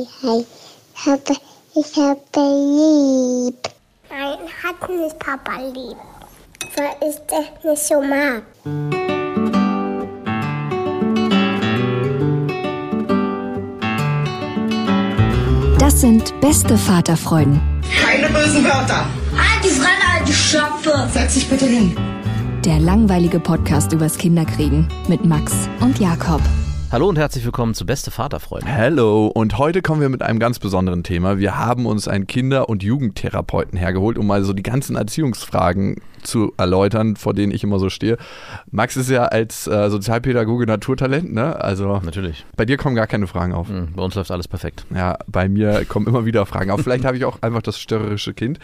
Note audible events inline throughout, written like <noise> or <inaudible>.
hi, hi. Ich habe, ich habe lieb. Nein, hat nicht Papa lieb. Weil ich das nicht so mag. Das sind beste Vaterfreuden. Keine bösen Wörter. Halt die Fremde, alte Schöpfe. Setz dich bitte hin. Der langweilige Podcast übers Kinderkriegen mit Max und Jakob. Hallo und herzlich willkommen zu Beste Vaterfreunde. Hallo und heute kommen wir mit einem ganz besonderen Thema. Wir haben uns einen Kinder- und Jugendtherapeuten hergeholt, um mal so die ganzen Erziehungsfragen zu erläutern, vor denen ich immer so stehe. Max ist ja als äh, Sozialpädagoge Naturtalent, ne? Also Natürlich. bei dir kommen gar keine Fragen auf. Mhm, Bei uns läuft alles perfekt. Ja, bei mir kommen immer wieder Fragen auf. Vielleicht habe ich auch einfach das störrische Kind.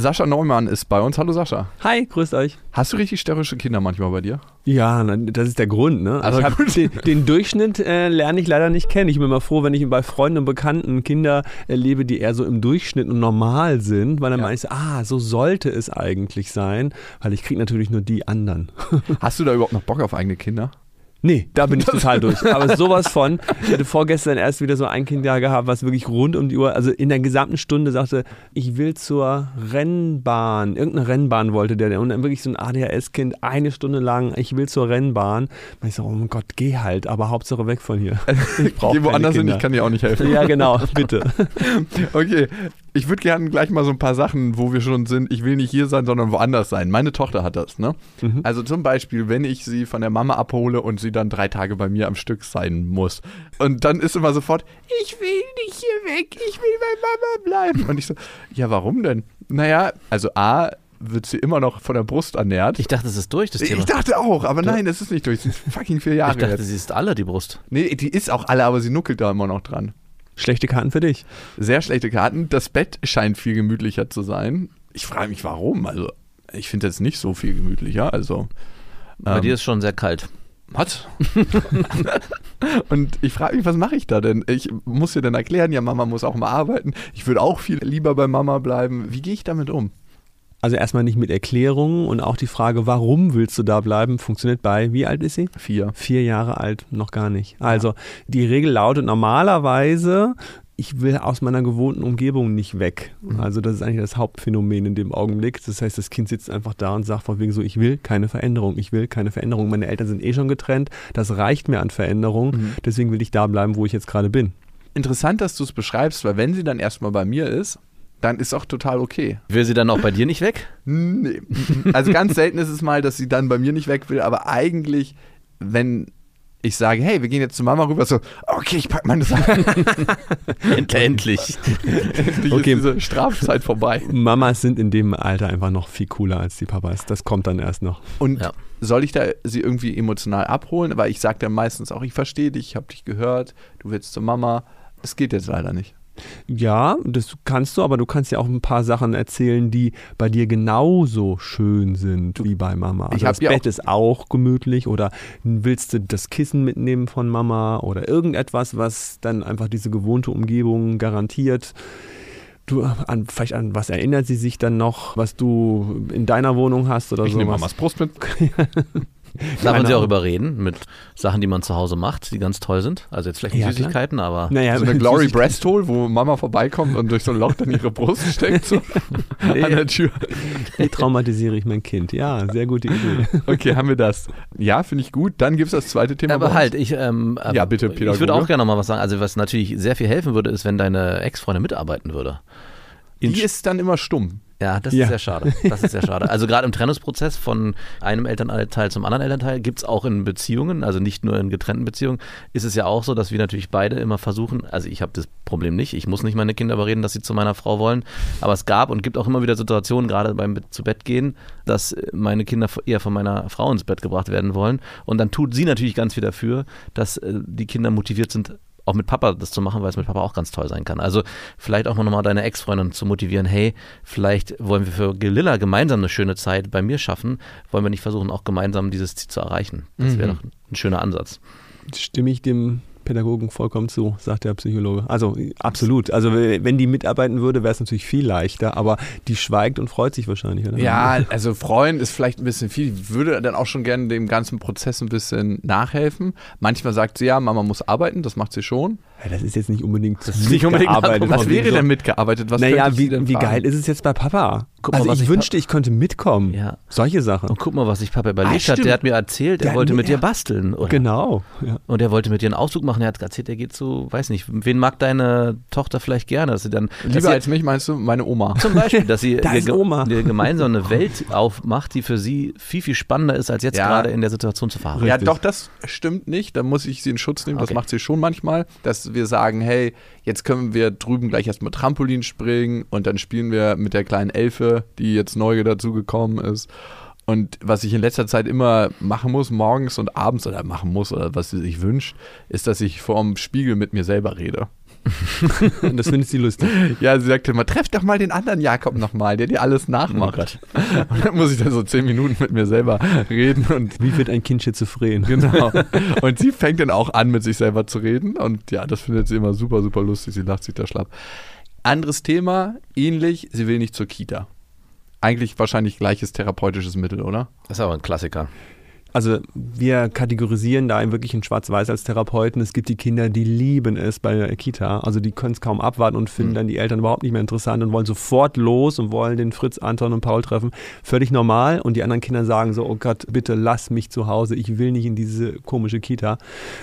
Sascha Neumann ist bei uns. Hallo Sascha. Hi, grüßt euch. Hast du richtig störrische Kinder manchmal bei dir? Ja, das ist der Grund, ne? Also den, den Durchschnitt äh, lerne ich leider nicht kennen. Ich bin immer froh, wenn ich bei Freunden und Bekannten Kinder erlebe, die eher so im Durchschnitt und normal sind, weil dann Ja. meine ich so, ah, so sollte es eigentlich sein, weil ich kriege natürlich nur die anderen. Hast du da überhaupt noch Bock auf eigene Kinder? Nee, da bin ich <laughs> total durch. Aber sowas von, ich hatte vorgestern erst wieder so ein Kind da gehabt, was wirklich rund um die Uhr, also in der gesamten Stunde sagte, ich will zur Rennbahn. Irgendeine Rennbahn wollte der. Und dann wirklich so ein ADHS-Kind, eine Stunde lang, ich will zur Rennbahn. Und ich so, oh mein Gott, geh halt, aber Hauptsache weg von hier. <laughs> Ich brauche Geh woanders hin, ich kann dir auch nicht helfen. Ja, genau, <laughs> bitte. Okay, ich würde gerne gleich mal so ein paar Sachen, wo wir schon sind. Ich will nicht hier sein, sondern woanders sein. Meine Tochter hat das, ne? Mhm. Also zum Beispiel, wenn ich sie von der Mama abhole und sie dann drei Tage bei mir am Stück sein muss. Und dann ist immer sofort, ich will nicht hier weg, ich will bei Mama bleiben. Und ich so, ja, warum denn? Naja, also A, wird sie immer noch von der Brust ernährt. Ich dachte, es ist durch, das Thema. Ich dachte auch, aber nein, es ist nicht durch. Sie ist fucking vier Jahre Ich dachte, jetzt. sie ist alle die Brust. Nee, die ist auch alle, aber sie nuckelt da immer noch dran. Schlechte Karten für dich. Sehr schlechte Karten. Das Bett scheint viel gemütlicher zu sein. Ich frage mich, warum. Also, ich finde jetzt nicht so viel gemütlicher. Also, Bei ähm, dir ist schon sehr kalt. was? <laughs> Und ich frage mich, was mache ich da denn? Ich muss dir dann erklären, ja, Mama muss auch mal arbeiten. Ich würde auch viel lieber bei Mama bleiben. Wie gehe ich damit um? Also erstmal nicht mit Erklärungen und auch die Frage, warum willst du da bleiben, funktioniert bei, wie alt ist sie? Vier. Vier Jahre alt, noch gar nicht. Also die Regel lautet normalerweise, ich will aus meiner gewohnten Umgebung nicht weg. Also das ist eigentlich das Hauptphänomen in dem Augenblick. Das heißt, das Kind sitzt einfach da und sagt von wegen so, ich will keine Veränderung, ich will keine Veränderung. Meine Eltern sind eh schon getrennt, das reicht mir an Veränderung, deswegen will ich da bleiben, wo ich jetzt gerade bin. Interessant, dass du es beschreibst, weil wenn sie dann erstmal bei mir ist, dann ist auch total okay. Will sie dann auch bei dir nicht weg? Nee. Also ganz selten ist es mal, dass sie dann bei mir nicht weg will, aber eigentlich, wenn ich sage, hey, wir gehen jetzt zu Mama rüber, so, okay, ich pack meine Sachen. <laughs> Endlich. Endlich Okay. ist diese Strafzeit vorbei. Mamas sind in dem Alter einfach noch viel cooler als die Papas. Das kommt dann erst noch. Und Ja. soll ich da sie irgendwie emotional abholen? Weil ich sage dann meistens auch, ich verstehe dich, ich habe dich gehört, du willst zur Mama. Es geht jetzt leider nicht. Ja, das kannst du, aber du kannst ja auch ein paar Sachen erzählen, die bei dir genauso schön sind wie bei Mama. Also das ja Bett auch- ist auch gemütlich oder willst du das Kissen mitnehmen von Mama oder irgendetwas, was dann einfach diese gewohnte Umgebung garantiert. Du, an, vielleicht an was erinnert sie sich dann noch, was du in deiner Wohnung hast oder Ich so? nehme Mamas Brust mit. <laughs> Darf man sie auch überreden mit Sachen, die man zu Hause macht, die ganz toll sind? Also jetzt vielleicht nicht Ja, klar. Süßigkeiten, aber Naja, So eine Glory Breast Hole, wo Mama vorbeikommt und durch so ein Loch dann ihre Brust steckt so <laughs> an der Tür. Wie traumatisiere ich mein Kind? Ja, sehr gute Idee. Okay, haben wir das. Ja, finde ich gut. Dann gibt es das zweite Thema. Aber halt, ich, ähm, Ja, bitte, Ich würde auch gerne noch mal was sagen. Also was natürlich sehr viel helfen würde, ist, wenn deine Ex-Freundin mitarbeiten würde. In Die ist dann immer stumm. Ja, das Ja. ist sehr schade. Das ist sehr schade. Also gerade im Trennungsprozess von einem Elternteil zum anderen Elternteil gibt es auch in Beziehungen, also nicht nur in getrennten Beziehungen, ist es ja auch so, dass wir natürlich beide immer versuchen, also ich habe das Problem nicht, ich muss nicht meine Kinder überreden, dass sie zu meiner Frau wollen, aber es gab und gibt auch immer wieder Situationen, gerade beim zu Bett gehen, dass meine Kinder eher von meiner Frau ins Bett gebracht werden wollen und dann tut sie natürlich ganz viel dafür, dass äh, die Kinder motiviert sind, auch mit Papa das zu machen, weil es mit Papa auch ganz toll sein kann. Also vielleicht auch nochmal deine Ex-Freundin zu motivieren, hey, vielleicht wollen wir für Lilla gemeinsam eine schöne Zeit bei mir schaffen, wollen wir nicht versuchen, auch gemeinsam dieses Ziel zu erreichen. Das wäre doch ein schöner Ansatz. Stimme ich dem Pädagogen vollkommen zu, sagt der Psychologe. Also absolut. Also wenn die mitarbeiten würde, wäre es natürlich viel leichter, aber die schweigt und freut sich wahrscheinlich. Oder? Ja, also freuen ist vielleicht ein bisschen viel. Ich würde dann auch schon gerne dem ganzen Prozess ein bisschen nachhelfen. Manchmal sagt sie ja, Mama muss arbeiten, das macht sie schon. Ja, das ist jetzt nicht unbedingt das nicht unbedingt mitgearbeitet. Was wäre so- denn mitgearbeitet? Was Naja, wie, denn wie geil ist es jetzt bei Papa? Guck mal, also was ich ich wünschte, ich könnte mitkommen. Ja. Solche Sachen. Und guck mal, was sich Papa überlegt hat. stimmt. Der hat mir erzählt, er Ja, wollte nee, mit dir basteln. Oder? Genau. Ja. Und er wollte mit dir einen Ausflug machen. Er hat erzählt, er geht zu, weiß nicht, wen mag deine Tochter vielleicht gerne? Dass sie dann, dass Lieber sie, als mich meinst du meine Oma. zum Beispiel, dass sie <laughs> Da ihr ist ge- Oma. ihr gemeinsam eine Welt aufmacht, die für sie viel, viel spannender ist, als jetzt Ja. gerade in der Situation zu fahren. Ja, Richtig. doch, das stimmt nicht. Da muss ich sie in Schutz nehmen. Das Okay. macht sie schon manchmal, wir sagen, hey, jetzt können wir drüben gleich erstmal Trampolin springen und dann spielen wir mit der kleinen Elfe, die jetzt neu dazugekommen ist. Und was ich in letzter Zeit immer machen muss, morgens und abends oder machen muss oder was sie sich wünscht, ist, dass ich vorm Spiegel mit mir selber rede. Und <laughs> das findet sie lustig. Ja, sie sagte immer, treff doch mal den anderen Jakob nochmal, der dir alles nachmacht. und dann muss ich dann so zehn Minuten mit mir selber reden und Wie wird ein Kind schizophren? Genau. <laughs> Und sie fängt dann auch an, mit sich selber zu reden. Und ja, das findet sie immer super, super lustig. Sie lacht sich da schlapp. Anderes Thema, ähnlich, sie will nicht zur Kita. Eigentlich wahrscheinlich gleiches therapeutisches Mittel, oder? Das ist aber ein Klassiker. Also wir kategorisieren da wirklich in Schwarz-Weiß als Therapeuten. Es gibt die Kinder, die lieben es bei der Kita. Also die können es kaum abwarten und finden Mhm. dann die Eltern überhaupt nicht mehr interessant und wollen sofort los und wollen den Fritz, Anton und Paul treffen. Völlig normal. Und die anderen Kinder sagen so, oh Gott, bitte lass mich zu Hause. Ich will nicht in diese komische Kita.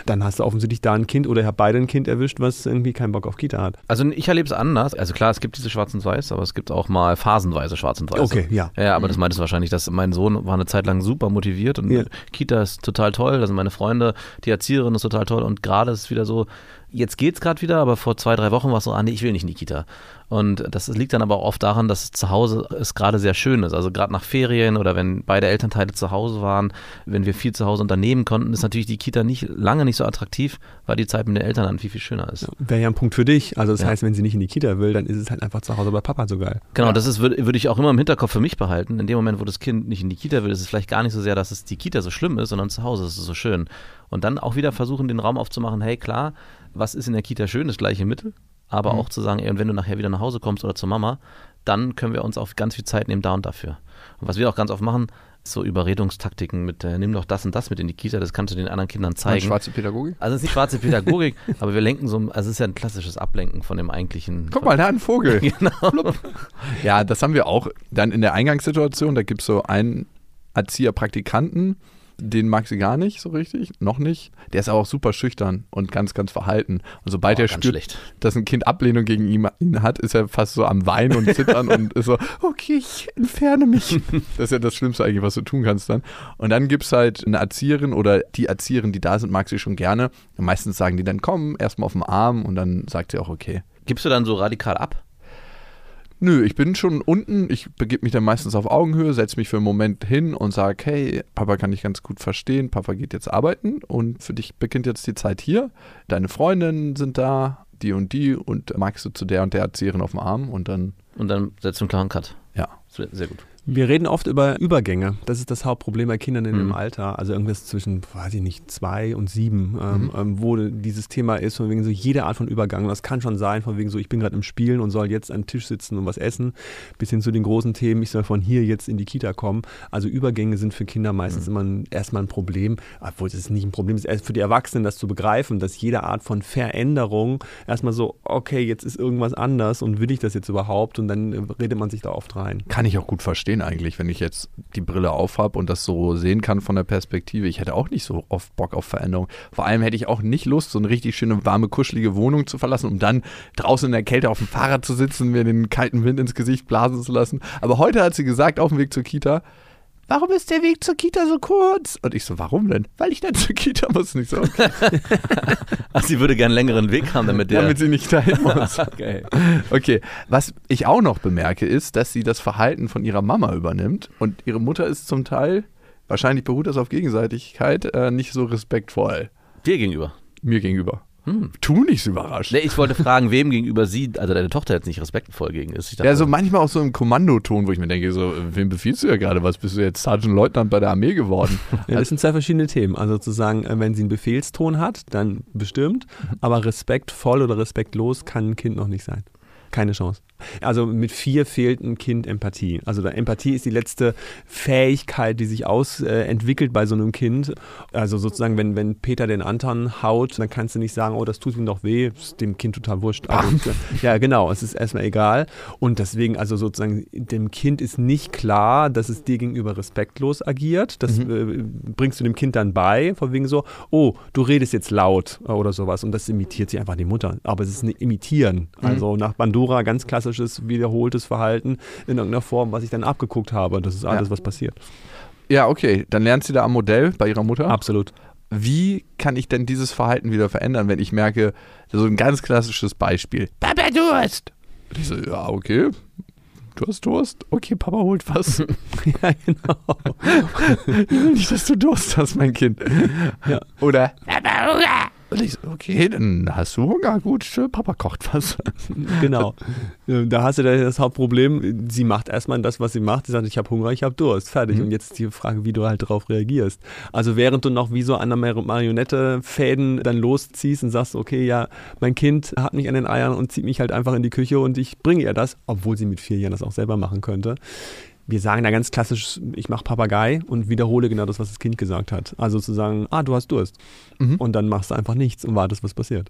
Dann hast du offensichtlich da ein Kind oder ihr habt beide ein Kind erwischt, was irgendwie keinen Bock auf Kita hat. Also ich erlebe es anders. Also klar, es gibt diese Schwarz und Weiß, aber es gibt auch mal phasenweise Schwarz und Weiß. Okay, ja. Ja, aber das meintest du wahrscheinlich, dass mein Sohn war eine Zeit lang super motiviert und Ja. Kita ist total toll, da sind meine Freunde, die Erzieherin ist total toll und gerade ist es wieder so, jetzt geht's gerade wieder, aber vor zwei, drei Wochen war es so, ah nee, ich will nicht in die Kita. Und das liegt dann aber auch oft daran, dass zu Hause es gerade sehr schön ist. Also gerade nach Ferien oder wenn beide Elternteile zu Hause waren, wenn wir viel zu Hause unternehmen konnten, ist natürlich die Kita nicht lange nicht so attraktiv, weil die Zeit mit den Eltern dann viel, viel schöner ist. Wäre ja ein Punkt für dich. Also das Ja. heißt, wenn sie nicht in die Kita will, dann ist es halt einfach zu Hause bei Papa so geil. Genau, das ist, würde würde ich auch immer im Hinterkopf für mich behalten. In dem Moment, wo das Kind nicht in die Kita will, ist es vielleicht gar nicht so sehr, dass es die Kita so schlimm ist, sondern zu Hause ist es so schön. Und dann auch wieder versuchen, den Raum aufzumachen, hey klar, was ist in der Kita schön, das gleiche Mittel, aber auch zu sagen, ey, und wenn du nachher wieder nach Hause kommst oder zur Mama, dann können wir uns auch ganz viel Zeit nehmen da und dafür. Und was wir auch ganz oft machen, ist so Überredungstaktiken mit, äh, nimm doch das und das mit in die Kita, das kannst du den anderen Kindern zeigen. schwarze Pädagogik. Also es ist nicht schwarze Pädagogik, <laughs> aber wir lenken so, also es ist ja ein klassisches Ablenken von dem eigentlichen. Guck mal, da ein Vogel. <laughs> Genau. Ja, das haben wir auch dann in der Eingangssituation. Da gibt es so einen Erzieher-Praktikanten, den mag sie gar nicht so richtig, noch nicht. Der ist aber auch super schüchtern und ganz, ganz verhalten. Und sobald Oh, er spürt, schlecht. dass ein Kind Ablehnung gegen ihn, ihn hat, ist er fast so am Weinen und Zittern und ist so, <laughs> okay, ich entferne mich. <laughs> Das ist ja das Schlimmste eigentlich, was du tun kannst dann. Und dann gibt es halt eine Erzieherin oder die Erzieherin, die da sind, mag sie schon gerne. Und meistens sagen die dann, komm, erstmal auf den Arm und dann sagt sie auch, okay. Gibst du dann so radikal ab? Nö, ich bin schon unten. Ich begebe mich dann meistens auf Augenhöhe, setze mich für einen Moment hin und sage, hey, Papa kann dich ganz gut verstehen. Papa geht jetzt arbeiten und für dich beginnt jetzt die Zeit hier. Deine Freundinnen sind da, die und die und magst du zu der und der Erzieherin auf dem Arm und dann, Und dann setzt du einen klaren Cut. ja. Sehr, sehr gut. Wir reden oft über Übergänge. Das ist das Hauptproblem bei Kindern in dem Mhm. Alter. Also irgendwas zwischen, weiß ich nicht, zwei und sieben, ähm, ähm, wo dieses Thema ist, von wegen so jede Art von Übergang. Das kann schon sein, von wegen so, ich bin gerade im Spielen und soll jetzt an den Tisch sitzen und was essen, bis hin zu den großen Themen, ich soll von hier jetzt in die Kita kommen. Also Übergänge sind für Kinder meistens immer ein, erstmal ein Problem, obwohl es nicht ein Problem ist, erst für die Erwachsenen das zu begreifen, dass jede Art von Veränderung erstmal so, okay, jetzt ist irgendwas anders und will ich das jetzt überhaupt? Und dann redet man sich da oft rein. Kann ich auch gut verstehen eigentlich, wenn ich jetzt die Brille aufhab und das so sehen kann von der Perspektive. Ich hätte auch nicht so oft Bock auf Veränderung. Vor allem hätte ich auch nicht Lust, so eine richtig schöne, warme, kuschelige Wohnung zu verlassen, um dann draußen in der Kälte auf dem Fahrrad zu sitzen, mir den kalten Wind ins Gesicht blasen zu lassen. Aber heute hat sie gesagt, auf dem Weg zur Kita, Warum ist der Weg zur Kita so kurz? Und ich so, warum denn? Weil ich dann zur Kita muss. Nicht so, okay, <laughs> Also sie würde gerne einen längeren Weg haben, damit der. damit sie nicht dahin muss. <laughs> okay. Okay, was ich auch noch bemerke, ist, dass sie das Verhalten von ihrer Mama übernimmt und ihre Mutter ist zum Teil, wahrscheinlich beruht das auf Gegenseitigkeit, äh, nicht so respektvoll Dir gegenüber. mir gegenüber. Tu nicht so überrascht. Nee, ich wollte fragen, wem gegenüber sie, also deine Tochter jetzt nicht respektvoll gegen ist. Ich dachte, Ja, so manchmal auch so im Kommandoton, wo ich mir denke, so, wem befiehlst du ja gerade was? Bist du jetzt Sergeant Leutnant bei der Armee geworden? <laughs> Ja, das sind zwei verschiedene Themen. Also sozusagen, äh, wenn sie einen Befehlston hat, dann bestimmt, aber respektvoll oder respektlos kann ein Kind noch nicht sein. Keine Chance. Also mit vier fehlt ein Kind Empathie. Also da Empathie ist die letzte Fähigkeit, die sich ausentwickelt äh, entwickelt bei so einem Kind. Also sozusagen, wenn, wenn Peter den Anton haut, dann kannst du nicht sagen, oh, das tut ihm doch weh, ist dem Kind total wurscht. Also, ja, genau, es ist erstmal egal. Und deswegen, also sozusagen, dem Kind ist nicht klar, dass es dir gegenüber respektlos agiert. Das äh, bringst du dem Kind dann bei, von wegen so, oh, du redest jetzt laut äh, oder sowas. Und das imitiert sie einfach die Mutter. Aber es ist ein Imitieren. Also nach Bandura ganz klassisches wiederholtes Verhalten in irgendeiner Form, was ich dann abgeguckt habe. Das ist alles, Ja. was passiert. Ja, okay. Dann lernt sie da am Modell bei ihrer Mutter. Absolut. Wie kann ich denn dieses Verhalten wieder verändern, wenn ich merke, so ein ganz klassisches Beispiel. Papa Durst. Und ich so, ja, okay. Du hast Durst? Okay, Papa holt was. <laughs> ja, genau. <laughs> Ich will nicht, dass du Durst hast, mein Kind. Ja. Oder Papa Hunger. Und ich so, okay, dann hast du Hunger. Gut, Papa kocht was. genau. <laughs> Da hast du da das Hauptproblem. Sie macht erstmal das, was sie macht. Sie sagt, ich habe Hunger, ich habe Durst. Fertig. Und jetzt ist die Frage, wie du halt darauf reagierst. Also während du noch wie so an der Mar- Marionette Fäden dann losziehst und sagst, okay, ja, mein Kind hat mich an den Eiern und zieht mich halt einfach in die Küche und ich bringe ihr das, obwohl sie mit vier Jahren das auch selber machen könnte. Wir sagen da ganz klassisch, ich mache Papagei und wiederhole genau das, was das Kind gesagt hat. Also zu sagen, ah, du hast Durst. Und dann machst du einfach nichts und wartest, was passiert.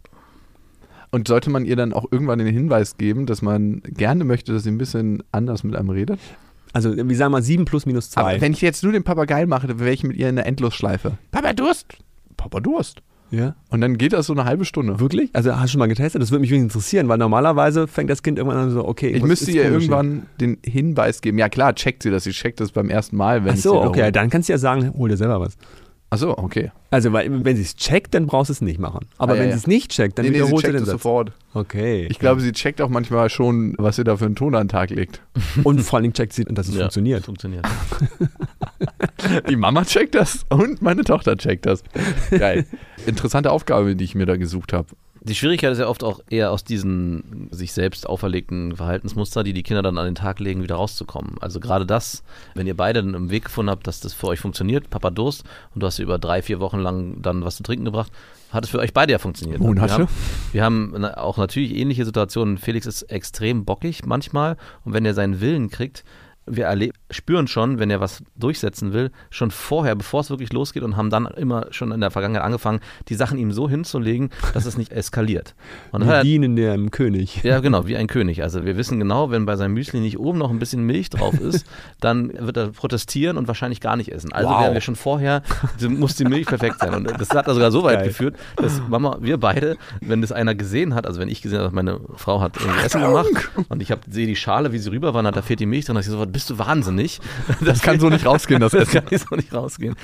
Und sollte man ihr dann auch irgendwann den Hinweis geben, dass man gerne möchte, dass sie ein bisschen anders mit einem redet? Also, wir sagen mal 7 plus minus 2. Aber wenn ich jetzt nur den Papagei mache, dann wäre ich mit ihr in der Endlosschleife. Papa Durst. Papa Durst. Ja. Und dann geht das so eine halbe Stunde. Wirklich? Also hast du schon mal getestet? Das würde mich wirklich interessieren, weil normalerweise fängt das Kind irgendwann an so, okay. Ich müsste ihr irgendwann den Hinweis geben. Ja klar, checkt sie das. Sie checkt das beim ersten Mal. Wenn Ach so, okay, dann kannst du ja sagen, hol dir selber was. Ach so, okay. Also, weil, wenn sie es checkt, dann brauchst du es nicht machen. Aber Ah, ja, wenn ja. sie es nicht checkt, dann nee, nee, sie wiederholt sie checkt den das Satz. sofort. Okay. Ich glaube, sie checkt auch manchmal schon, was sie da für einen Ton an den Tag legt. <laughs> Und vor allen Dingen checkt sie, dass es Ja, funktioniert. Funktioniert. <laughs> Die Mama checkt das und meine Tochter checkt das. <laughs> Geil. Interessante Aufgabe, die ich mir da gesucht habe. Die Schwierigkeit ist ja oft auch eher aus diesen sich selbst auferlegten Verhaltensmuster, die die Kinder dann an den Tag legen, wieder rauszukommen. Also gerade das, wenn ihr beide einen Weg gefunden habt, dass das für euch funktioniert, Papa Durst, und du hast über drei, vier Wochen lang dann was zu trinken gebracht, hat es für euch beide ja funktioniert. Monate. Wir haben, wir haben auch natürlich ähnliche Situationen. Felix ist extrem bockig manchmal und wenn er seinen Willen kriegt, wir spüren schon, wenn er was durchsetzen will, schon vorher, bevor es wirklich losgeht und haben dann immer schon in der Vergangenheit angefangen, die Sachen ihm so hinzulegen, dass es nicht eskaliert. Und er, dienen dem König. ja, genau, wie ein König. Also wir wissen genau, wenn bei seinem Müsli nicht oben noch ein bisschen Milch drauf ist, <laughs> dann wird er protestieren und wahrscheinlich gar nicht essen. Also Wow. werden wir schon vorher, muss die Milch perfekt sein. Und das hat er sogar so weit Geil. geführt, dass Mama, wir beide, wenn das einer gesehen hat, also wenn ich gesehen habe, meine Frau hat irgendwie Essen gemacht und ich sehe die Schale, wie sie rüber war, da fehlt die Milch drin, hab ich sofort, bist du wahnsinnig? <laughs> Das kann so nicht rausgehen, das <laughs> Das Essen. kann so nicht rausgehen.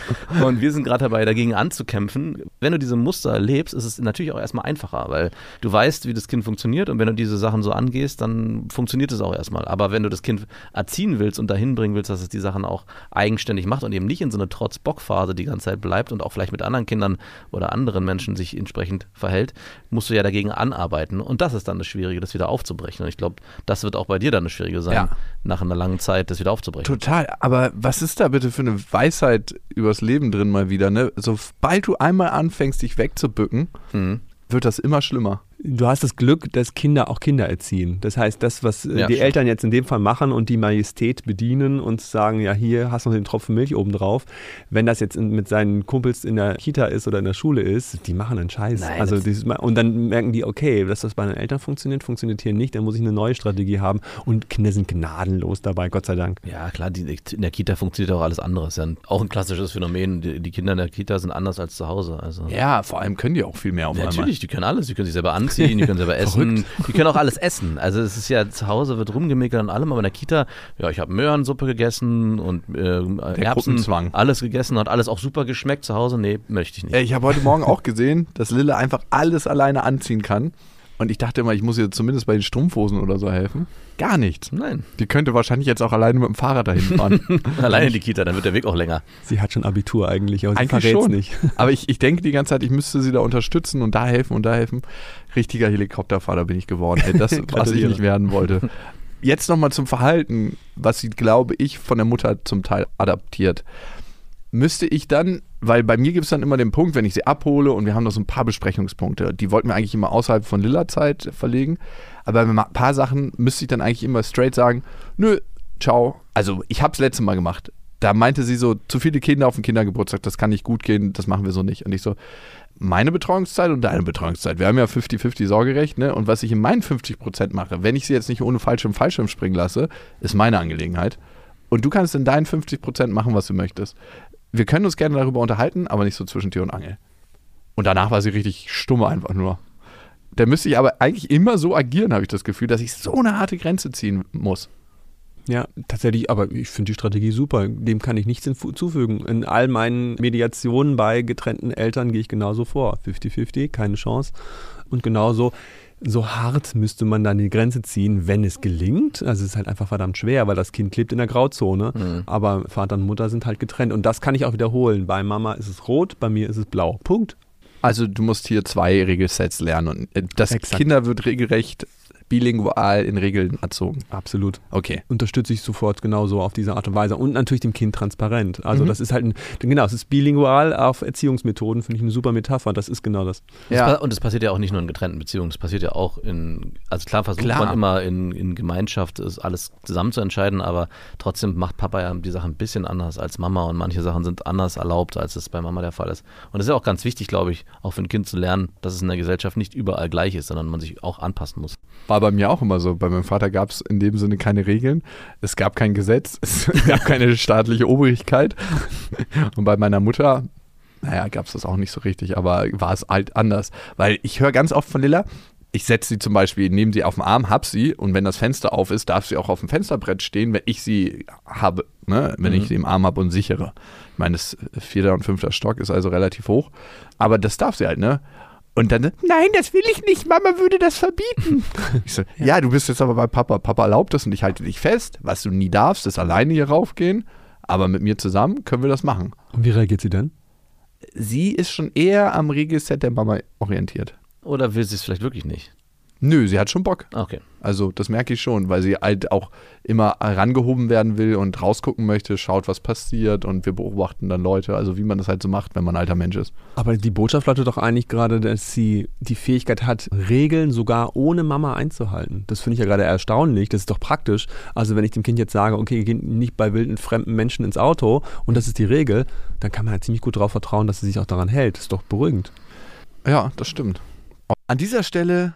Und wir sind gerade dabei, dagegen anzukämpfen. Wenn du diese Muster erlebst, ist es natürlich auch erstmal einfacher, weil du weißt, wie das Kind funktioniert und wenn du diese Sachen so angehst, dann funktioniert es auch erstmal. Aber wenn du das Kind erziehen willst und dahin bringen willst, dass es die Sachen auch eigenständig macht und eben nicht in so eine Trotz-Bock-Phase die ganze Zeit bleibt und auch vielleicht mit anderen Kindern oder anderen Menschen sich entsprechend verhält, musst du ja dagegen anarbeiten. Und das ist dann das Schwierige, das wieder aufzubrechen. Und ich glaube, das wird auch bei dir dann das Schwierige sein, Ja. nach einer langen Zeit das wieder aufzubrechen. Total. Aber was ist da bitte für eine Weisheit übers Leben drin mal wieder? Ne? Sobald du einmal anfängst, dich wegzubücken, Mhm. wird das immer schlimmer. Du hast das Glück, dass Kinder auch Kinder erziehen. Das heißt, das, was äh, Ja, die stimmt. Eltern jetzt in dem Fall machen und die Majestät bedienen und sagen, ja, hier hast du noch den Tropfen Milch oben drauf. Wenn das jetzt mit seinen Kumpels in der Kita ist oder in der Schule ist, die machen einen Scheiß. Nein, also dieses, und dann merken die, okay, dass das bei den Eltern funktioniert, funktioniert hier nicht, dann muss ich eine neue Strategie haben. Und Kinder sind gnadenlos dabei, Gott sei Dank. Ja, klar, die, in der Kita funktioniert auch alles andere. Ist ja auch ein klassisches Phänomen. Die, die Kinder in der Kita sind anders als zu Hause. Also. Ja, vor allem können die auch viel mehr auf Ja, einmal. natürlich, die können alles. Die können sich selber anziehen, die können selber <laughs> essen, die können auch alles essen. Also es ist ja, zu Hause wird rumgemeckert an allem, aber in der Kita, ja, ich habe Möhrensuppe gegessen und äh, Erbsen, alles gegessen, hat alles auch super geschmeckt. Zu Hause, nee, möchte ich nicht. Ich habe heute Morgen auch gesehen, dass Lille einfach alles alleine anziehen kann. Und ich dachte immer, ich muss ihr zumindest bei den Strumpfhosen oder so helfen. Gar nichts. Nein. Die könnte wahrscheinlich jetzt auch alleine mit dem Fahrrad dahin fahren. <laughs> Alleine in die Kita, dann wird der Weg auch länger. Sie hat schon Abitur eigentlich, aber sie Eigentlich schon. nicht. <laughs> Aber ich, ich denke die ganze Zeit, ich müsste sie da unterstützen und da helfen und da helfen. Richtiger Helikopterfahrer bin ich geworden. Ey, das, <laughs> was ich nicht werden wollte. Jetzt nochmal zum Verhalten, was sie, glaube ich, von der Mutter zum Teil adaptiert. Müsste ich dann, weil bei mir gibt es dann immer den Punkt, wenn ich sie abhole und wir haben noch so ein paar Besprechungspunkte, die wollten wir eigentlich immer außerhalb von Lilla-Zeit verlegen, aber bei ein paar Sachen müsste ich dann eigentlich immer straight sagen, nö, ciao. Also ich habe es letzte Mal gemacht. Da meinte sie so, zu viele Kinder auf dem Kindergeburtstag, das kann nicht gut gehen, das machen wir so nicht. Und ich so, meine Betreuungszeit und deine Betreuungszeit. Wir haben ja 50-50 Sorgerecht, ne? Und was ich in meinen 50% mache, wenn ich sie jetzt nicht ohne Fallschirm Fallschirm springen lasse, ist meine Angelegenheit. Und du kannst in deinen 50% machen, was du möchtest. Wir können uns gerne darüber unterhalten, aber nicht so zwischen Tür und Angel. Und danach war sie richtig stumm einfach nur. Da müsste ich aber eigentlich immer so agieren, habe ich das Gefühl, dass ich so eine harte Grenze ziehen muss. Ja, tatsächlich, aber ich finde die Strategie super. Dem kann ich nichts hinzufügen. In all meinen Mediationen bei getrennten Eltern gehe ich genauso vor. 50-50, keine Chance. Und genauso, so hart müsste man dann die Grenze ziehen, wenn es gelingt. Also es ist halt einfach verdammt schwer, weil das Kind klebt in der Grauzone. Aber Vater und Mutter sind halt getrennt. Und das kann ich auch wiederholen. Bei Mama ist es rot, bei mir ist es blau. Punkt. Also du musst hier zwei Regelsets lernen. Und äh, das Exakt. Kinder wird regelrecht bilingual in Regeln erzogen. Absolut. Okay. unterstütze ich sofort genauso auf diese Art und Weise und natürlich dem Kind transparent. Also das ist halt ein, genau, es ist bilingual auf Erziehungsmethoden, finde ich eine super Metapher, das ist genau das. Ja. Und das passiert ja auch nicht nur in getrennten Beziehungen, das passiert ja auch in, also klar versucht Klar. man immer in, in Gemeinschaft ist alles zusammen zu entscheiden, aber trotzdem macht Papa ja die Sachen ein bisschen anders als Mama und manche Sachen sind anders erlaubt, als es bei Mama der Fall ist. Und das ist ja auch ganz wichtig, glaube ich, auch für ein Kind zu lernen, dass es in der Gesellschaft nicht überall gleich ist, sondern man sich auch anpassen muss. War bei mir auch immer so. Bei meinem Vater gab es in dem Sinne keine Regeln. Es gab kein Gesetz. <laughs> Es gab keine staatliche Obrigkeit. Und bei meiner Mutter, naja, gab es das auch nicht so richtig, aber war es halt anders. Weil ich höre ganz oft von Lilla, ich setze sie zum Beispiel, nehme sie auf den Arm, hab sie und wenn das Fenster auf ist, darf sie auch auf dem Fensterbrett stehen, wenn ich sie habe, ne? wenn ich sie im Arm habe und sichere. Ich meine, das vierter und fünfter Stock ist also relativ hoch, aber das darf sie halt, ne? Und dann, nein, das will ich nicht, Mama würde das verbieten. <laughs> Ich so, ja. du bist jetzt aber bei Papa. Papa erlaubt das und ich halte dich fest. Was du nie darfst, ist alleine hier raufgehen. Aber mit mir zusammen können wir das machen. Und wie reagiert sie denn? Sie ist schon eher am Regelset der Mama orientiert. Oder will sie es vielleicht wirklich nicht? Nö, sie hat schon Bock. Okay. Also das merke ich schon, weil sie halt auch immer herangehoben werden will und rausgucken möchte, schaut, was passiert und wir beobachten dann Leute, also wie man das halt so macht, wenn man ein alter Mensch ist. Aber die Botschaft lautet doch eigentlich gerade, dass sie die Fähigkeit hat, Regeln sogar ohne Mama einzuhalten. Das finde ich ja gerade erstaunlich, das ist doch praktisch. Also wenn ich dem Kind jetzt sage, okay, geh nicht bei wilden fremden Menschen ins Auto und das ist die Regel, dann kann man ja ziemlich gut darauf vertrauen, dass sie sich auch daran hält. Das ist doch beruhigend. Ja, das stimmt. An dieser Stelle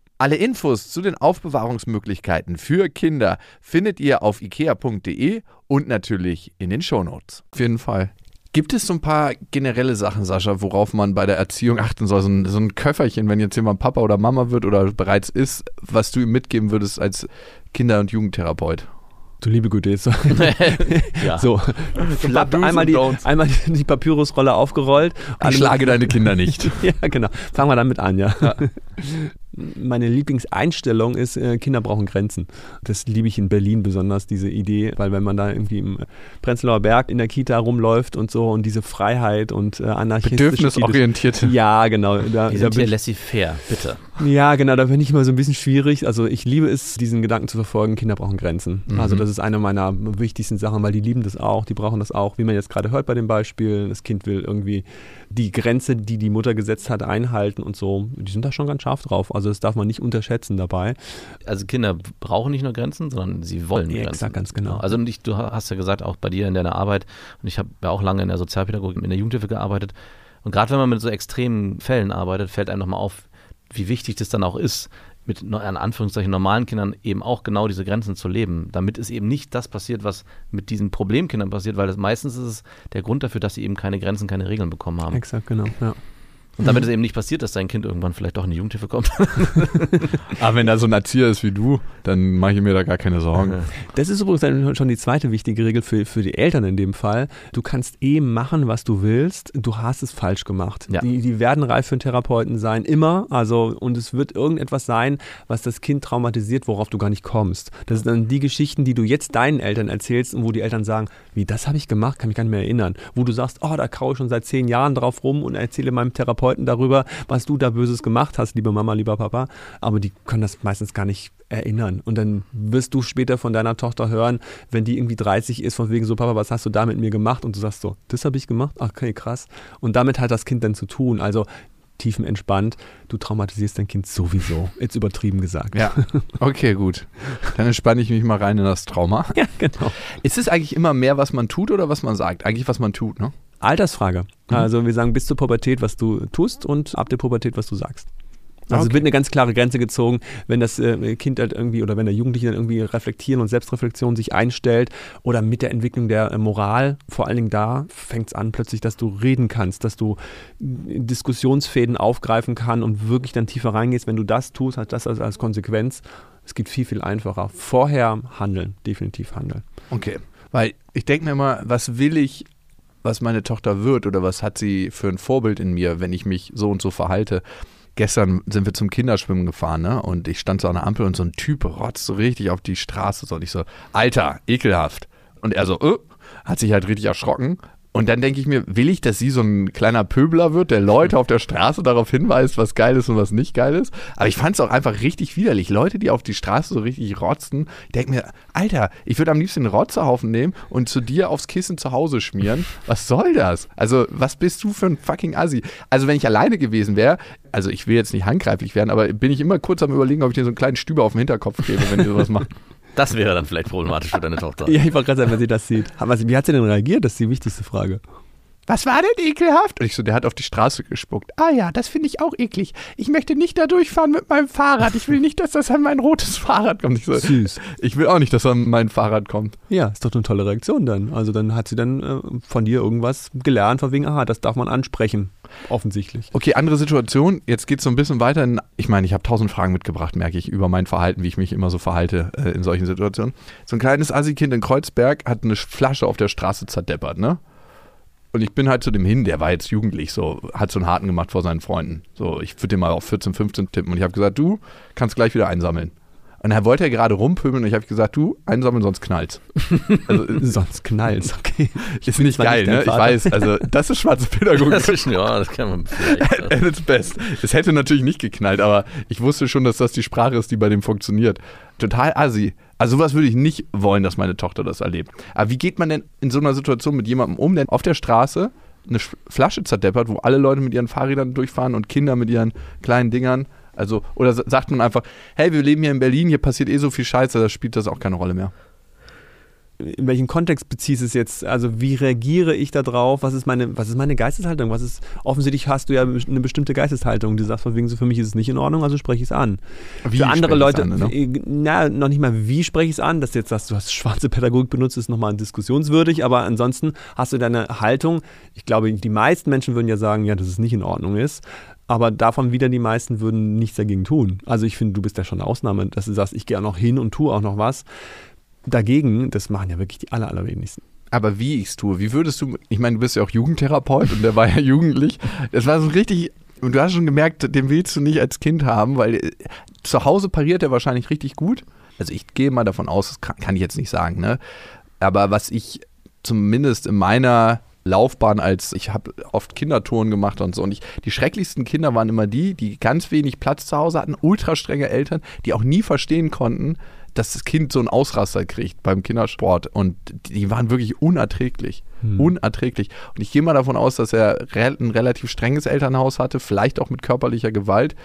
Alle Infos zu den Aufbewahrungsmöglichkeiten für Kinder findet ihr auf ikea.de und natürlich in den Shownotes. Auf jeden Fall. Gibt es so ein paar generelle Sachen, Sascha, worauf man bei der Erziehung achten soll? So ein, so ein Köfferchen, wenn jetzt jemand Papa oder Mama wird oder bereits ist, was du ihm mitgeben würdest als Kinder- und Jugendtherapeut? Du liebe Güte, jetzt so, <laughs> Ja. so flapp, Do's einmal, die, einmal die, die Papyrusrolle aufgerollt. Ich schlage deine Kinder nicht. <laughs> ja, genau. Fangen wir damit an, ja. <laughs> Meine Lieblingseinstellung ist, äh, Kinder brauchen Grenzen. Das liebe ich in Berlin besonders, diese Idee, weil wenn man da irgendwie im Prenzlauer Berg in der Kita rumläuft und so und diese Freiheit und äh, anarchistische Bedürfnisorientierte. Ja, genau. Da, da sind bin hier laissez-faire, bitte. ja, genau, da bin ich immer so ein bisschen schwierig. Also ich liebe es, diesen Gedanken zu verfolgen, Kinder brauchen Grenzen. Also das ist eine meiner wichtigsten Sachen, weil die lieben das auch, die brauchen das auch, wie man jetzt gerade hört bei dem Beispiel. Das Kind will irgendwie die Grenze, die die Mutter gesetzt hat, einhalten und so. Die sind da schon ganz scharf drauf. Also das darf man nicht unterschätzen dabei. Also Kinder brauchen nicht nur Grenzen, sondern sie wollen Ja, Grenzen. exakt, ganz genau. Also ich, du hast ja gesagt, auch bei dir in deiner Arbeit, und ich habe ja auch lange in der Sozialpädagogik, in der Jugendhilfe gearbeitet. Und gerade wenn man mit so extremen Fällen arbeitet, fällt einem nochmal auf, wie wichtig das dann auch ist, mit in Anführungszeichen normalen Kindern eben auch genau diese Grenzen zu leben, damit es eben nicht das passiert, was mit diesen Problemkindern passiert, weil das meistens ist es der Grund dafür, dass sie eben keine Grenzen, keine Regeln bekommen haben. Exakt, genau. Ja. Und damit es eben nicht passiert, dass dein Kind irgendwann vielleicht doch in die Jugendhilfe kommt. <laughs> Aber wenn da so ein Erzieher ist wie du, dann mache ich mir da gar keine Sorgen. Das ist übrigens dann schon die zweite wichtige Regel für, für die Eltern in dem Fall. Du kannst eh machen, was du willst. Du hast es falsch gemacht. Ja. Die, die werden reif für einen Therapeuten sein, immer. Also, und es wird irgendetwas sein, was das Kind traumatisiert, worauf du gar nicht kommst. Das sind dann die Geschichten, die du jetzt deinen Eltern erzählst und wo die Eltern sagen, wie, das habe ich gemacht, kann mich gar nicht mehr erinnern. Wo du sagst, oh, da kaue ich schon seit zehn Jahren drauf rum und erzähle meinem Therapeuten darüber, was du da Böses gemacht hast, liebe Mama, lieber Papa. Aber die können das meistens gar nicht erinnern. Und dann wirst du später von deiner Tochter hören, wenn die irgendwie 30 ist, von wegen so, Papa, was hast du da mit mir gemacht? Und du sagst so, das habe ich gemacht? Ach, Okay, krass. Und damit hat das Kind dann zu tun. Also tiefenentspannt, du traumatisierst dein Kind sowieso. Jetzt übertrieben gesagt. Ja, <laughs> okay, gut. Dann entspanne ich mich mal rein in das Trauma. Ja, genau. Ist es eigentlich immer mehr, was man tut oder was man sagt? Eigentlich, was man tut, ne? Altersfrage. Also wir sagen bis zur Pubertät, was du tust und ab der Pubertät, was du sagst. Also es Okay. wird eine ganz klare Grenze gezogen, wenn das äh, Kind halt irgendwie oder wenn der Jugendliche dann irgendwie reflektieren und Selbstreflexion sich einstellt oder mit der Entwicklung der äh, Moral, vor allen Dingen da fängt es an plötzlich, dass du reden kannst, dass du äh, Diskussionsfäden aufgreifen kann und wirklich dann tiefer reingehst. Wenn du das tust, hat das als, als Konsequenz. Es geht viel, viel einfacher. Vorher handeln, definitiv handeln. Okay. Weil ich denke mir immer, was will ich, was meine Tochter wird oder was hat sie für ein Vorbild in mir, wenn ich mich so und so verhalte? Gestern sind wir zum Kinderschwimmen gefahren, ne? Und ich stand so an der Ampel und so ein Typ rotzt so richtig auf die Straße. So. Und ich so, Alter, ekelhaft. Und er so, äh, hat sich halt richtig erschrocken. Und dann denke ich mir, will ich, dass sie so ein kleiner Pöbler wird, der Leute auf der Straße darauf hinweist, was geil ist und was nicht geil ist? Aber ich fand es auch einfach richtig widerlich. Leute, die auf die Straße so richtig rotzen, denke mir, Alter, ich würde am liebsten einen Rotzerhaufen nehmen und zu dir aufs Kissen zu Hause schmieren. Was soll das? Also, was bist du für ein fucking Assi? Also, wenn ich alleine gewesen wäre, also ich will jetzt nicht handgreiflich werden, aber bin ich immer kurz am überlegen, ob ich dir so einen kleinen Stüber auf den Hinterkopf gebe, wenn die sowas machen. <laughs> Das wäre dann vielleicht problematisch für deine Tochter. <laughs> Ja, ich wollte gerade sagen, wenn sie das sieht. Wie hat sie denn reagiert? Das ist die wichtigste Frage. Was war denn ekelhaft? Und ich so, der hat auf die Straße gespuckt. Ah ja, das finde ich auch eklig. Ich möchte nicht da durchfahren mit meinem Fahrrad. Ich will nicht, dass das an mein rotes Fahrrad kommt. Ich so, Süß. Ich will auch nicht, dass an mein Fahrrad kommt. Ja, ist doch eine tolle Reaktion dann. Also dann hat sie dann äh, von dir irgendwas gelernt, von wegen, aha, das darf man ansprechen. Offensichtlich. Okay, andere Situation. Jetzt geht es so ein bisschen weiter. In, ich meine, ich habe tausend Fragen mitgebracht, merke ich, über mein Verhalten, wie ich mich immer so verhalte äh, in solchen Situationen. So ein kleines Assi-Kind in Kreuzberg hat eine Flasche auf der Straße zerdeppert, ne? Und ich bin halt zu dem hin, der war jetzt jugendlich, so, hat so einen Harten gemacht vor seinen Freunden. So, ich würde den mal auf 14, 15 tippen. Und ich habe gesagt, du kannst gleich wieder einsammeln. Und dann wollte er gerade rumpöbeln und ich habe gesagt, du, einsammeln, sonst knallt's. Also, <laughs> Sonst knallt's, okay. ist nicht geil, nicht ne? Ich weiß, also, das ist schwarze Pädagogik. Das ist, ja, das kann man vielleicht. <laughs> At its best. Es hätte natürlich nicht geknallt, aber ich wusste schon, dass das die Sprache ist, die bei dem funktioniert. Total assi. Also sowas würde ich nicht wollen, dass meine Tochter das erlebt. Aber wie geht man denn in so einer Situation mit jemandem um, der auf der Straße eine Sch- Flasche zerdeppert, wo alle Leute mit ihren Fahrrädern durchfahren und Kinder mit ihren kleinen Dingern? Also, oder sa- sagt man einfach, hey, wir leben hier in Berlin, hier passiert eh so viel Scheiße, da spielt das auch keine Rolle mehr. In welchen Kontext beziehst du es jetzt? Also wie reagiere ich da drauf? Was ist meine, was ist meine Geisteshaltung? Was ist, offensichtlich hast du ja eine bestimmte Geisteshaltung. Du sagst von wegen so, für mich ist es nicht in Ordnung, also spreche ich es an. Wie für andere Leute, an, ne? äh, na, noch nicht mal wie spreche ich es an, dass du jetzt sagst, du hast schwarze Pädagogik benutzt, ist nochmal diskussionswürdig, aber ansonsten hast du deine Haltung. Ich glaube, die meisten Menschen würden ja sagen, ja, dass es nicht in Ordnung ist. Aber davon wieder die meisten würden nichts dagegen tun. Also ich finde, du bist ja schon eine Ausnahme, dass du sagst, ich gehe auch noch hin und tue auch noch was. Dagegen, das machen ja wirklich die aller, allerwenigsten. Aber wie ich es tue, wie würdest du, ich meine, du bist ja auch Jugendtherapeut und der war ja <laughs> jugendlich. Das war so richtig, Und du hast schon gemerkt, den willst du nicht als Kind haben, weil äh, zu Hause pariert er wahrscheinlich richtig gut. Also ich gehe mal davon aus, das kann, kann ich jetzt nicht sagen, ne? Aber was ich zumindest in meiner Laufbahn als ich habe oft Kindertouren gemacht und so und ich die schrecklichsten Kinder waren immer die, die ganz wenig Platz zu Hause hatten, ultra strenge Eltern, die auch nie verstehen konnten, dass das Kind so einen Ausraster kriegt beim Kindersport und die waren wirklich unerträglich. Unerträglich. Und ich gehe mal davon aus, dass er ein relativ strenges Elternhaus hatte, vielleicht auch mit körperlicher Gewalt.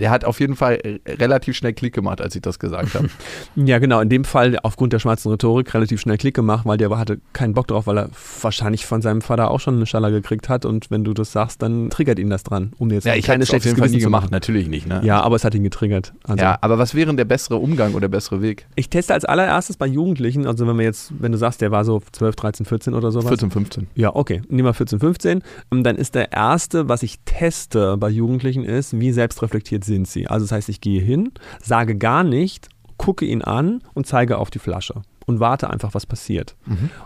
Der hat auf jeden Fall äh, relativ schnell Klick gemacht, als ich das gesagt habe. <laughs> Ja, genau. In dem Fall aufgrund der schwarzen Rhetorik relativ schnell Klick gemacht, weil der hatte keinen Bock drauf, weil er wahrscheinlich von seinem Vater auch schon eine Schaller gekriegt hat. Und wenn du das sagst, dann triggert ihn das dran, um jetzt ja, ich kleines es auf jeden Fall nie gemacht, natürlich nicht. Ne? Ja, aber es hat ihn getriggert. Also ja, aber was wäre denn der bessere Umgang oder der bessere Weg? Ich teste als allererstes bei Jugendlichen, also wenn wir jetzt, wenn du sagst, der war so 12, 13, 14 oder sowas. 14, 15. Ja, okay. Nehmen wir 14, 15. Ähm, Dann ist der erste, was ich teste bei Jugendlichen ist, wie selbstreflektiert sind sie. Also das heißt, ich gehe hin, sage gar nicht, gucke ihn an und zeige auf die Flasche und warte einfach, was passiert.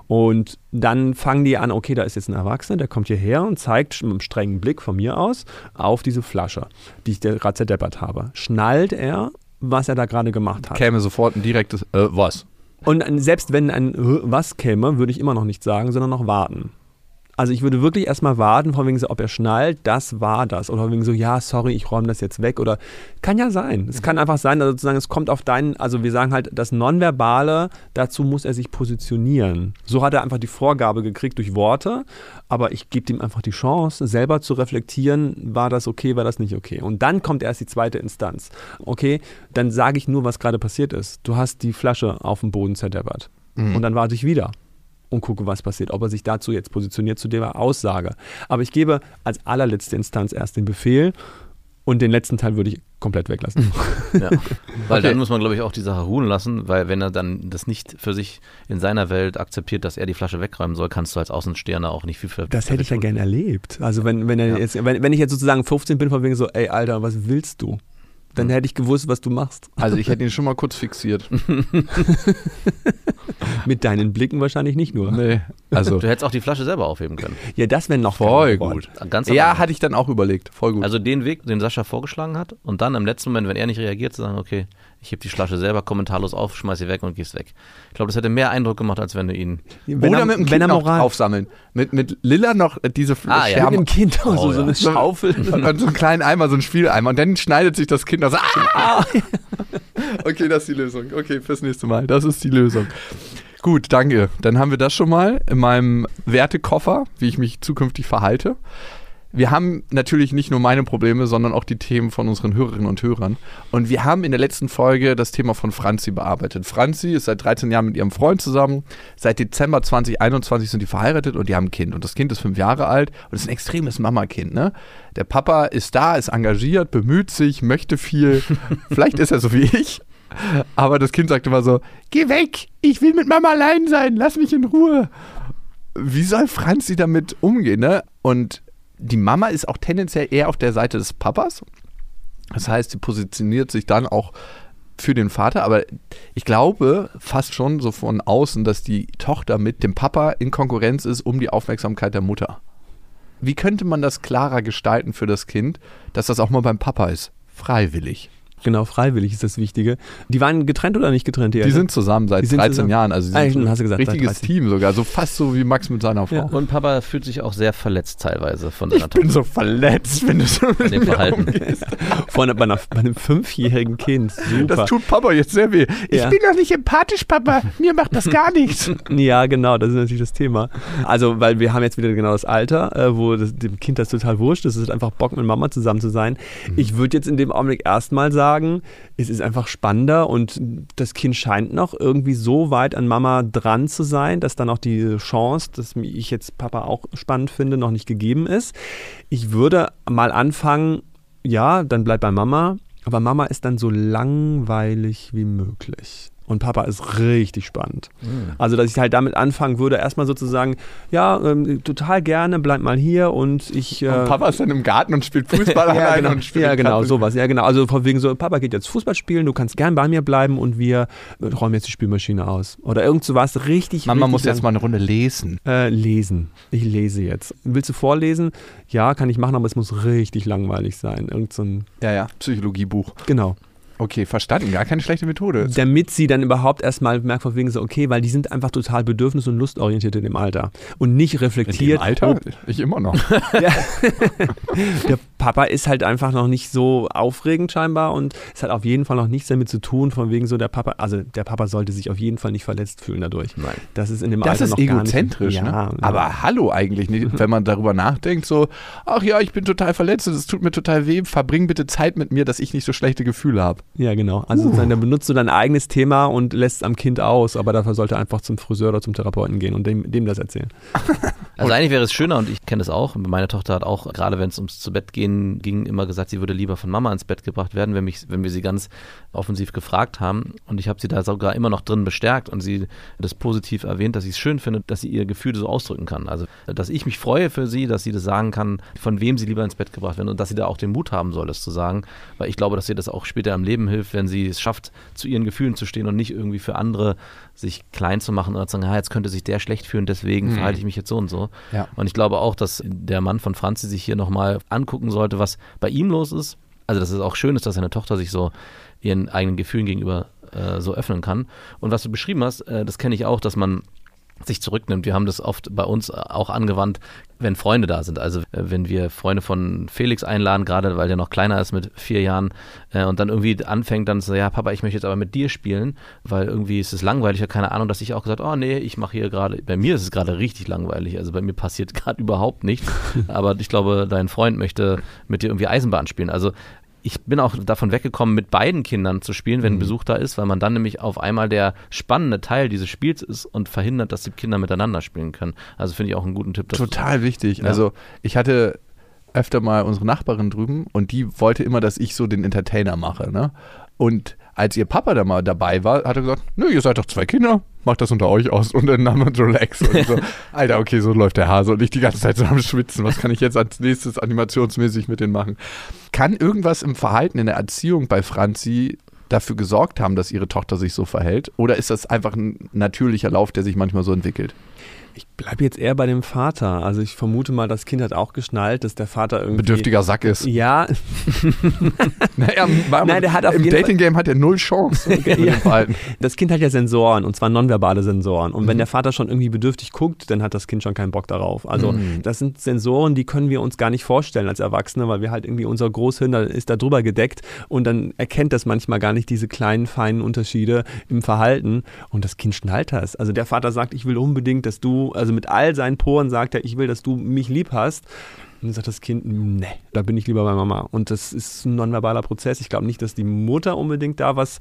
Und dann fangen die an, okay, da ist jetzt ein Erwachsener, der kommt hierher und zeigt mit einem strengen Blick von mir aus auf diese Flasche, die ich gerade zerdeppert habe. Schnallt er, was er da gerade gemacht hat. Käme sofort ein direktes, äh, was? Und ein- selbst wenn ein "Hä, was käme, würde ich immer noch nicht sagen, sondern noch warten. Also ich würde wirklich erstmal warten, von wegen so, ob er schnallt, das war das. Oder von wegen so, ja, sorry, ich räume das jetzt weg. Oder kann ja sein. Es kann einfach sein, dass sozusagen es kommt auf deinen, also wir sagen halt, das Nonverbale, dazu muss er sich positionieren. So hat er einfach die Vorgabe gekriegt durch Worte, aber ich gebe ihm einfach die Chance, selber zu reflektieren, war das okay, war das nicht okay. Und dann kommt erst die zweite Instanz. Okay, dann sage ich nur, was gerade passiert ist. Du hast die Flasche auf dem Boden zerdeppert. Und dann warte ich wieder und gucke, was passiert, ob er sich dazu jetzt positioniert zu der Aussage. Aber ich gebe als allerletzte Instanz erst den Befehl und den letzten Teil würde ich komplett weglassen. <laughs> Ja. Weil Okay. dann muss man, glaube ich, auch die Sache ruhen lassen, weil wenn er dann das nicht für sich in seiner Welt akzeptiert, dass er die Flasche wegräumen soll, kannst du als Außenstehender auch nicht viel für Das hätte ich ja gerne erlebt. Also wenn, wenn, er Ja. jetzt, wenn, wenn ich jetzt sozusagen 15 bin, von wegen so, ey Alter, was willst du? Dann hätte ich gewusst, was du machst. Also ich hätte ihn <laughs> schon mal kurz fixiert. <laughs> Mit deinen Blicken wahrscheinlich nicht nur. nee. Also Du hättest auch die Flasche selber aufheben können. Ja, das wäre noch voll gut. Ganz Ja, hatte ich dann auch überlegt. Voll gut. Also den Weg, den Sascha vorgeschlagen hat und dann im letzten Moment, wenn er nicht reagiert, zu sagen, okay, ich heb die Flasche selber kommentarlos auf, schmeiß sie weg und gehst weg. Ich glaube, das hätte mehr Eindruck gemacht, als wenn du ihn. Wenn Oder er, mit dem Kind noch aufsammeln. Mit, mit Lilla noch diese Ah, ja. Mit dem Kind auch so, Oh, so eine ja. Schaufel. <laughs> und, und so einen kleinen Eimer, so einen Spieleimer. Und dann schneidet sich das Kind aus. Ah! <laughs> okay, das ist die Lösung. Okay, fürs nächste Mal. Das ist die Lösung. Gut, danke. Dann haben wir das schon mal in meinem Wertekoffer, wie ich mich zukünftig verhalte. Wir haben natürlich nicht nur meine Probleme, sondern auch die Themen von unseren Hörerinnen und Hörern. Und wir haben in der letzten Folge das Thema von Franzi bearbeitet. Franzi ist seit 13 Jahren mit ihrem Freund zusammen. Seit Dezember 2021 sind die verheiratet und die haben ein Kind. Und das Kind ist fünf Jahre alt und ist ein extremes Mama-Kind. Ne? Der Papa ist da, ist engagiert, bemüht sich, möchte viel. <laughs> Vielleicht ist er so wie ich. Aber das Kind sagt immer so: Geh weg, ich will mit Mama allein sein, lass mich in Ruhe wie soll Franzi damit umgehen? Ne? Und die Mama ist auch tendenziell eher auf der Seite des Papas. Das heißt, sie positioniert sich dann auch für den Vater, aber ich glaube fast schon so von außen, dass die Tochter mit dem Papa in Konkurrenz ist um die Aufmerksamkeit der Mutter. Wie könnte man das klarer gestalten für das Kind, dass das auch mal beim Papa ist? Freiwillig. Genau, freiwillig ist das Wichtige. Die waren getrennt oder nicht getrennt? Die Eltern? sind zusammen seit Die sind 13 zusammen. Jahren, also sie Ah, sind ein hast du gesagt, richtiges 13. Team sogar, so fast so wie Max mit seiner Frau. Ja. Und Papa fühlt sich auch sehr verletzt teilweise von seiner Ich bin so verletzt, wenn du so mit dem Verhalten. umgehst. <laughs> Von, bei, einer, bei einem fünfjährigen Kind. Super. Das tut Papa jetzt sehr weh. Ich Ja. bin doch nicht empathisch, Papa. Mir macht das gar nichts. <laughs> Ja, genau, das ist natürlich das Thema. Also, weil wir haben jetzt wieder genau das Alter, äh, wo das, dem Kind das total wurscht ist. Es ist einfach Bock, mit Mama zusammen zu sein. Ich würde jetzt in dem Augenblick erstmal sagen, es ist einfach spannender und das Kind scheint noch irgendwie so weit an Mama dran zu sein, dass dann auch die Chance, dass ich jetzt Papa auch spannend finde, noch nicht gegeben ist. Ich würde mal anfangen, ja, dann bleib bei Mama, aber Mama ist dann so langweilig wie möglich. Und Papa ist richtig spannend. Also, dass ich halt damit anfangen würde, erstmal sozusagen, ja, ähm, total gerne, bleib mal hier und ich. Äh, Und Papa ist dann im Garten und spielt Fußball <laughs> ja, alleine genau, und spielt ja, genau, Karten. sowas. Ja, genau. Also von wegen so, Papa geht jetzt Fußball spielen, du kannst gern bei mir bleiben und wir räumen jetzt die Spülmaschine aus. Oder irgend so was richtig, Mama richtig muss jetzt lang- mal eine Runde lesen. Äh, lesen. Ich lese jetzt. Willst du vorlesen? Ja, kann ich machen, aber es muss richtig langweilig sein. Irgend so ein, Ja, ja, Psychologiebuch. genau. Okay, verstanden. Gar keine schlechte Methode. Damit sie dann überhaupt erstmal merkt, von wegen so, okay, weil die sind einfach total bedürfnis- und lustorientiert in dem Alter. Und nicht In reflektiert. dem Alter? oh, Ich immer noch. <laughs> der Papa ist halt einfach noch nicht so aufregend scheinbar und es hat auf jeden Fall noch nichts damit zu tun, von wegen so der Papa, also der Papa sollte sich auf jeden Fall nicht verletzt fühlen dadurch. Nein. Das ist in dem Das Alter ist noch gar egozentrisch, nicht. ne? Ja, Aber hallo eigentlich nicht, <laughs> wenn man darüber nachdenkt, so, ach ja, ich bin total verletzt und es tut mir total weh, verbring bitte Zeit mit mir, dass ich nicht so schlechte Gefühle habe. Ja, genau. Also sozusagen, dann benutzt du dein eigenes Thema und lässt es am Kind aus, aber dafür sollte er einfach zum Friseur oder zum Therapeuten gehen und dem, dem das erzählen. <laughs> Also eigentlich wäre es schöner und ich kenne das auch. Meine Tochter hat auch, gerade wenn es ums zu Bett gehen ging, immer gesagt, sie würde lieber von Mama ins Bett gebracht werden, wenn, mich, wenn wir sie ganz offensiv gefragt haben. Und ich habe sie da sogar immer noch drin bestärkt und sie das positiv erwähnt, dass sie es schön findet, dass sie ihr Gefühle so ausdrücken kann. Also, dass ich mich freue für sie, dass sie das sagen kann, von wem sie lieber ins Bett gebracht werden und dass sie da auch den Mut haben soll, das zu sagen. Weil ich glaube, dass ihr das auch später im Leben hilft, wenn sie es schafft, zu ihren Gefühlen zu stehen und nicht irgendwie für andere sich klein zu machen oder zu sagen, ah, jetzt könnte sich der schlecht fühlen, deswegen verhalte ich mich jetzt so und so. Ja. Und ich glaube auch, dass der Mann von Franzi sich hier nochmal angucken sollte, was bei ihm los ist. Also, dass es auch schön ist, dass seine Tochter sich so ihren eigenen Gefühlen gegenüber äh, so öffnen kann. Und was du beschrieben hast, äh, das kenne ich auch, dass man sich zurücknimmt. Wir haben das oft bei uns auch angewandt, wenn Freunde da sind. Also äh, wenn wir Freunde von Felix einladen, gerade weil der noch kleiner ist mit vier Jahren äh, und dann irgendwie anfängt dann so, ja Papa, ich möchte jetzt aber mit dir spielen, weil irgendwie ist es langweilig, keine Ahnung, dass ich auch gesagt, oh nee, ich mache hier gerade, bei mir ist es gerade richtig langweilig, also bei mir passiert <laughs> gerade überhaupt nichts, aber ich glaube, dein Freund möchte mit dir irgendwie Eisenbahn spielen. Also ich bin auch davon weggekommen, mit beiden Kindern zu spielen, wenn Besuch da ist, weil man dann nämlich auf einmal der spannende Teil dieses Spiels ist und verhindert, dass die Kinder miteinander spielen können. Also finde ich auch einen guten Tipp. Total wichtig. Ja. Also ich hatte öfter mal unsere Nachbarin drüben und die wollte immer, dass ich so den Entertainer mache. Ne? Und als ihr Papa da mal dabei war, hat er gesagt, nö, ihr seid doch zwei Kinder, macht das unter euch aus und dann haben wir uns relax. Und so, <laughs> Alter, okay, so läuft der Hase und ich die ganze Zeit so am Schwitzen. Was kann ich jetzt als nächstes animationsmäßig mit denen machen? Kann irgendwas im Verhalten, in der Erziehung bei Franzi dafür gesorgt haben, dass ihre Tochter sich so verhält? Oder ist das einfach ein natürlicher Lauf, der sich manchmal so entwickelt? Ich bleibe jetzt eher bei dem Vater. Also ich vermute mal, das Kind hat auch geschnallt, dass der Vater irgendwie. Bedürftiger Sack ist. Ja, <laughs> <laughs> Naja, Nein, der hat auf im Dating-Game hat er null Chance. <laughs> dem Ja. Das Kind hat ja Sensoren und zwar nonverbale Sensoren. Und wenn der Vater schon irgendwie bedürftig guckt, dann hat das Kind schon keinen Bock darauf. Also das sind Sensoren, die können wir uns gar nicht vorstellen als Erwachsene, weil wir halt irgendwie unser Großhirn ist da drüber gedeckt und dann erkennt das manchmal gar nicht diese kleinen, feinen Unterschiede im Verhalten und das Kind schnallt das. Also der Vater sagt, ich will unbedingt, dass du, also mit all seinen Poren sagt er, ich will, dass du mich lieb hast. Und dann sagt das Kind, nee, da bin ich lieber bei Mama. Und das ist ein nonverbaler Prozess. Ich glaube nicht, dass die Mutter unbedingt da was,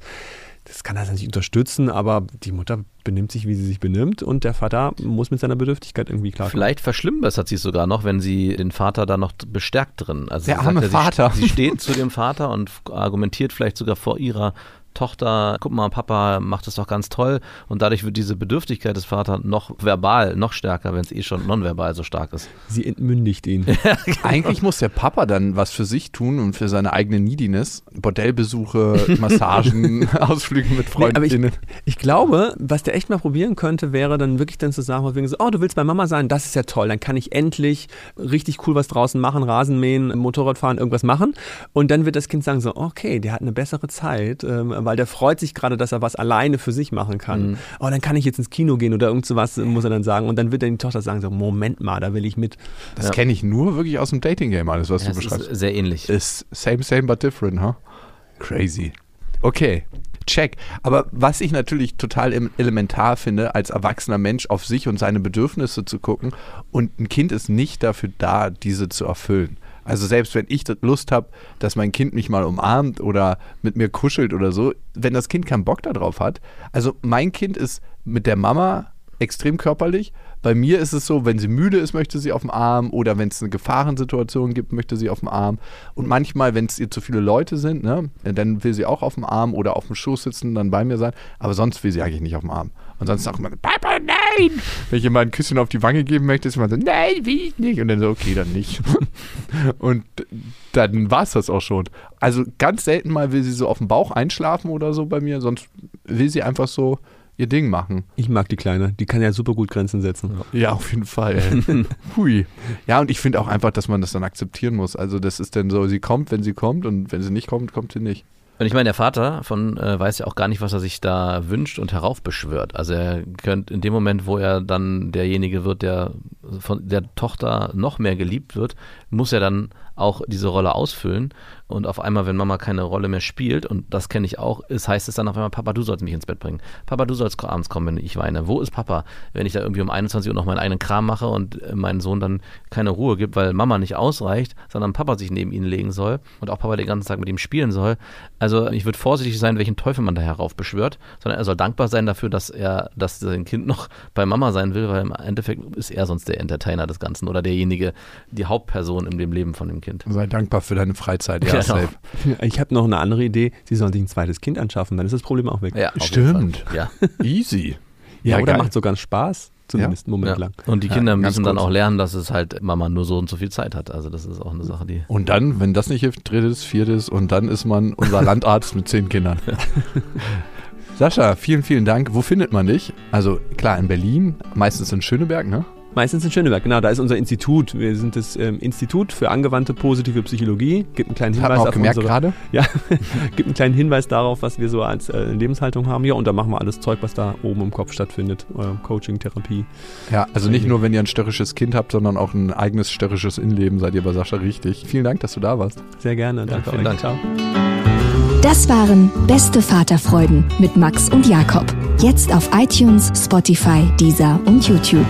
das kann das natürlich unterstützen, aber die Mutter benimmt sich, wie sie sich benimmt und der Vater muss mit seiner Bedürftigkeit irgendwie klarkommen. Vielleicht verschlimmbessert sie es sogar noch, wenn sie den Vater da noch bestärkt drin. Also Der sie sagt arme ja, sie, Vater. Sie steht zu dem Vater und argumentiert vielleicht sogar vor ihrer Tochter, guck mal, Papa macht das doch ganz toll und dadurch wird diese Bedürftigkeit des Vaters noch verbal, noch stärker, wenn es eh schon nonverbal so stark ist. Sie entmündigt ihn. <laughs> Eigentlich muss der Papa dann was für sich tun und für seine eigene Neediness. Bordellbesuche, <laughs> Massagen, <laughs> Ausflüge mit Nee, aber ich, Freundinnen. ich glaube, was der echt mal probieren könnte, wäre dann wirklich dann zu sagen, wegen so, oh, du willst bei Mama sein, das ist ja toll, dann kann ich endlich richtig cool was draußen machen, Rasen mähen, Motorrad fahren, irgendwas machen. Und dann wird das Kind sagen so, okay, der hat eine bessere Zeit, ähm, weil der freut sich gerade, dass er was alleine für sich machen kann. Oh, dann kann ich jetzt ins Kino gehen oder irgend sowas, muss er dann sagen. Und dann wird dann die Tochter sagen so, Moment mal, da will ich mit. Das Ja. kenne ich nur wirklich aus dem Dating-Game, alles, was Ja, du es beschreibst. ist sehr ähnlich. Ist same, same, but different, huh? Crazy. Okay, check. Aber was ich natürlich total em- elementar finde, als erwachsener Mensch auf sich und seine Bedürfnisse zu gucken und ein Kind ist nicht dafür da, diese zu erfüllen. Also selbst wenn ich Lust habe, dass mein Kind mich mal umarmt oder mit mir kuschelt oder so, wenn das Kind keinen Bock darauf hat, also mein Kind ist mit der Mama extrem körperlich. Bei mir ist es so, wenn sie müde ist, möchte sie auf dem Arm oder wenn es eine Gefahrensituation gibt, möchte sie auf dem Arm. Und manchmal, wenn es ihr zu viele Leute sind, ne, dann will sie auch auf dem Arm oder auf dem Schoß sitzen, dann bei mir sein. Aber sonst will sie eigentlich nicht auf dem Arm. Und sonst sagt man, Papa, nein! Wenn ich mal ein Küsschen auf die Wange geben möchte, ist man so, nein, will ich nicht. Und dann so, okay, dann nicht. <laughs> Und dann war es das auch schon. Also ganz selten mal will sie so auf dem Bauch einschlafen oder so bei mir, sonst will sie einfach so ihr Ding machen. Ich mag die Kleine. Die kann ja super gut Grenzen setzen. Ja, auf jeden Fall. <laughs> Hui. Ja, und ich finde auch einfach, dass man das dann akzeptieren muss. Also das ist dann so, sie kommt, wenn sie kommt und wenn sie nicht kommt, kommt sie nicht. Und ich meine, der Vater von äh, weiß ja auch gar nicht, was er sich da wünscht und heraufbeschwört. Also er könnte in dem Moment, wo er dann derjenige wird, der von der Tochter noch mehr geliebt wird, muss er dann auch diese Rolle ausfüllen. Und auf einmal, wenn Mama keine Rolle mehr spielt, und das kenne ich auch, ist, heißt es dann auf einmal, Papa, du sollst mich ins Bett bringen. Papa, du sollst abends kommen, wenn ich weine. Wo ist Papa, wenn ich da irgendwie um 21 Uhr noch meinen eigenen Kram mache und äh, meinen Sohn dann keine Ruhe gibt, weil Mama nicht ausreicht, sondern Papa sich neben ihn legen soll und auch Papa den ganzen Tag mit ihm spielen soll. Also ich würde vorsichtig sein, welchen Teufel man da heraufbeschwört, sondern er soll dankbar sein dafür, dass er, dass sein Kind noch bei Mama sein will, weil im Endeffekt ist er sonst der Entertainer des Ganzen oder derjenige, die Hauptperson in dem Leben von dem Kind. Sei dankbar für deine Freizeit. Ja, Genau. <laughs> Ich habe noch eine andere Idee. Sie sollen sich ein zweites Kind anschaffen, dann ist das Problem auch weg. Ja, Stimmt. Ja. <laughs> Easy. Ja, Ja, oder macht sogar Spaß, zumindest einen Moment Ja. lang. Und die Kinder ganz müssen dann kurz. auch lernen, dass es halt Mama nur so und so viel Zeit hat. Also das ist auch eine Sache, die. Und dann, wenn das nicht hilft, drittes, viertes und dann ist man unser Landarzt mit zehn Kindern. <laughs> Sascha, vielen, vielen Dank. Wo findet man dich? Also klar, in Berlin, meistens in Schöneberg, ne? Meistens in Schöneberg, genau, da ist unser Institut. Wir sind das ähm, Institut für angewandte positive Psychologie. Gibt einen kleinen Das Hinweis auf gemerkt unsere, gerade. <laughs> Ja, gibt einen kleinen Hinweis darauf, was wir so als äh, Lebenshaltung haben. Ja, und da machen wir alles Zeug, was da oben im Kopf stattfindet. Äh, Coaching, Therapie. Ja, also nicht nur, wenn ihr ein störrisches Kind habt, sondern auch ein eigenes störrisches Innenleben, seid ihr bei Sascha richtig. Vielen Dank, dass du da warst. Sehr gerne. Danke vielen euch. Dank. Ciao. Das waren Beste Vaterfreuden mit Max und Jakob. Jetzt auf iTunes, Spotify, Deezer und YouTube.